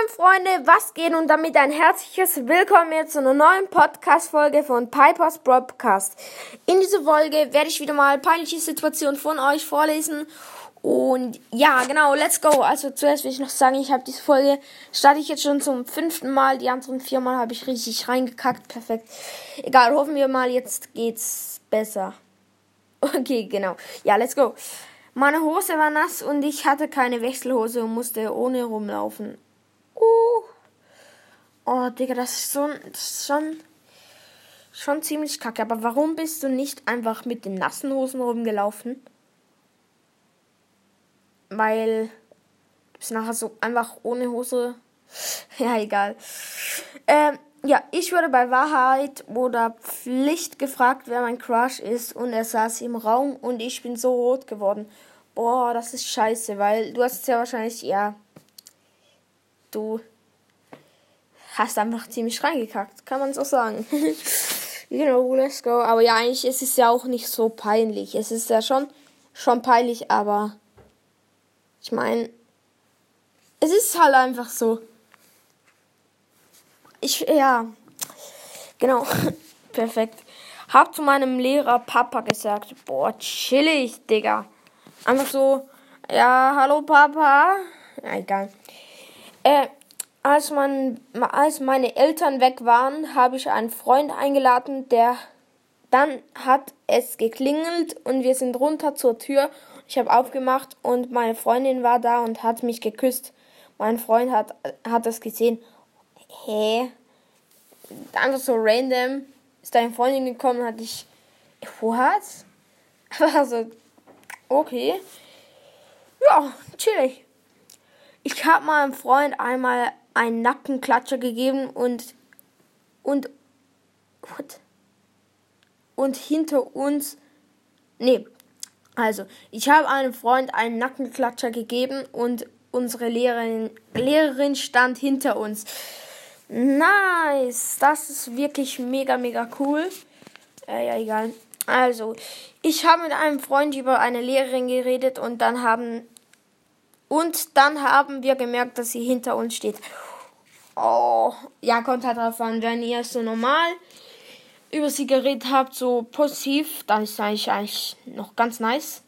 Moin Freunde, was geht und damit ein herzliches Willkommen jetzt zu einer neuen Podcast-Folge von Pipers Broadcast. In dieser Folge werde ich wieder mal peinliche Situationen von euch vorlesen. Und ja, genau, let's go. Also zuerst will ich noch sagen, ich habe diese Folge, starte ich jetzt schon zum fünften Mal. Die anderen vier Mal habe ich richtig reingekackt. Perfekt. Egal, hoffen wir mal, jetzt geht's besser. Okay, genau. Ja, let's go. Meine Hose war nass und ich hatte keine Wechselhose und musste ohne rumlaufen. Oh, Digga, das ist, so, das ist schon, schon ziemlich kacke. Aber warum bist du nicht einfach mit den nassen Hosen rumgelaufen? Weil du bist nachher so einfach ohne Hose. ja, egal. Ähm, ja, ich wurde bei Wahrheit oder Pflicht gefragt, wer mein Crush ist und er saß im Raum und ich bin so rot geworden. Boah, das ist scheiße, weil du hast ja wahrscheinlich, ja, du hast einfach ziemlich reingekackt, kann man so sagen. you know, let's go. Aber ja, eigentlich ist es ja auch nicht so peinlich. Es ist ja schon, schon peinlich, aber ich meine, es ist halt einfach so. Ich, ja. Genau. Perfekt. Hab zu meinem Lehrer Papa gesagt, boah, chillig, Digga. Einfach so, ja, hallo Papa. Ja, egal. Äh, als, man, als meine Eltern weg waren, habe ich einen Freund eingeladen, der dann hat es geklingelt und wir sind runter zur Tür. Ich habe aufgemacht und meine Freundin war da und hat mich geküsst. Mein Freund hat, hat das gesehen hä? Einfach so random ist deine Freundin gekommen, hatte ich, what? Also, okay. Ja, chillig. Ich habe meinem Freund einmal einen Nackenklatscher gegeben und, und, what? Und hinter uns, nee, also, ich habe einem Freund einen Nackenklatscher gegeben und unsere Lehrerin, Lehrerin stand hinter uns. Nice. Das ist wirklich mega, mega cool. Äh, ja, egal. Also, ich habe mit einem Freund über eine Lehrerin geredet und dann haben und dann haben wir gemerkt, dass sie hinter uns steht. Oh, ja, kommt halt drauf an, wenn ihr so normal über sie geredet habt, so positiv, dann ist eigentlich eigentlich noch ganz nice.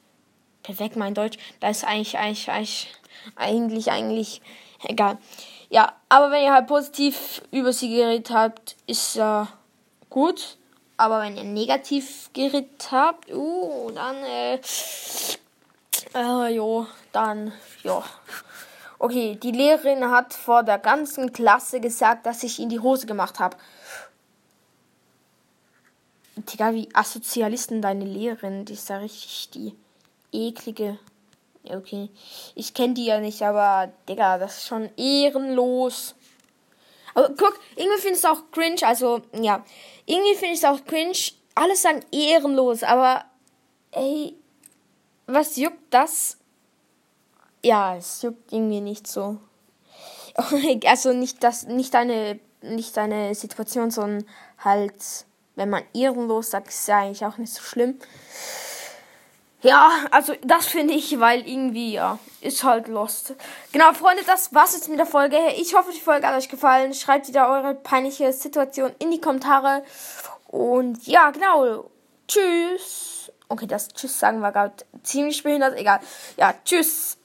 Perfekt, mein Deutsch. Da ist eigentlich, eigentlich, eigentlich, eigentlich, eigentlich, egal. Ja, aber wenn ihr halt positiv über sie geredet habt, ist ja äh, gut. Aber wenn ihr negativ geredet habt, uh, dann, äh, äh, jo, dann, ja. Okay, die Lehrerin hat vor der ganzen Klasse gesagt, dass ich in die Hose gemacht habe. Digga, wie Asozialisten deine Lehrerin, die ist ja richtig die eklige okay. Ich kenne die ja nicht, aber, Digga, das ist schon ehrenlos. Aber guck, irgendwie finde ich es auch cringe, also, ja. Irgendwie finde ich es auch cringe. Alle sagen ehrenlos, aber, ey, was juckt das? Ja, es juckt irgendwie nicht so. Also nicht das, nicht deine, nicht deine Situation, sondern halt, wenn man ehrenlos sagt, ist ja eigentlich auch nicht so schlimm. Ja, also das finde ich, weil irgendwie, ja, ist halt lost. Genau, Freunde, das war's jetzt mit der Folge. Ich hoffe, die Folge hat euch gefallen. Schreibt wieder eure peinliche Situation in die Kommentare. Und ja, genau. Tschüss. Okay, das Tschüss sagen war gerade ziemlich behindert. Egal. Ja, tschüss.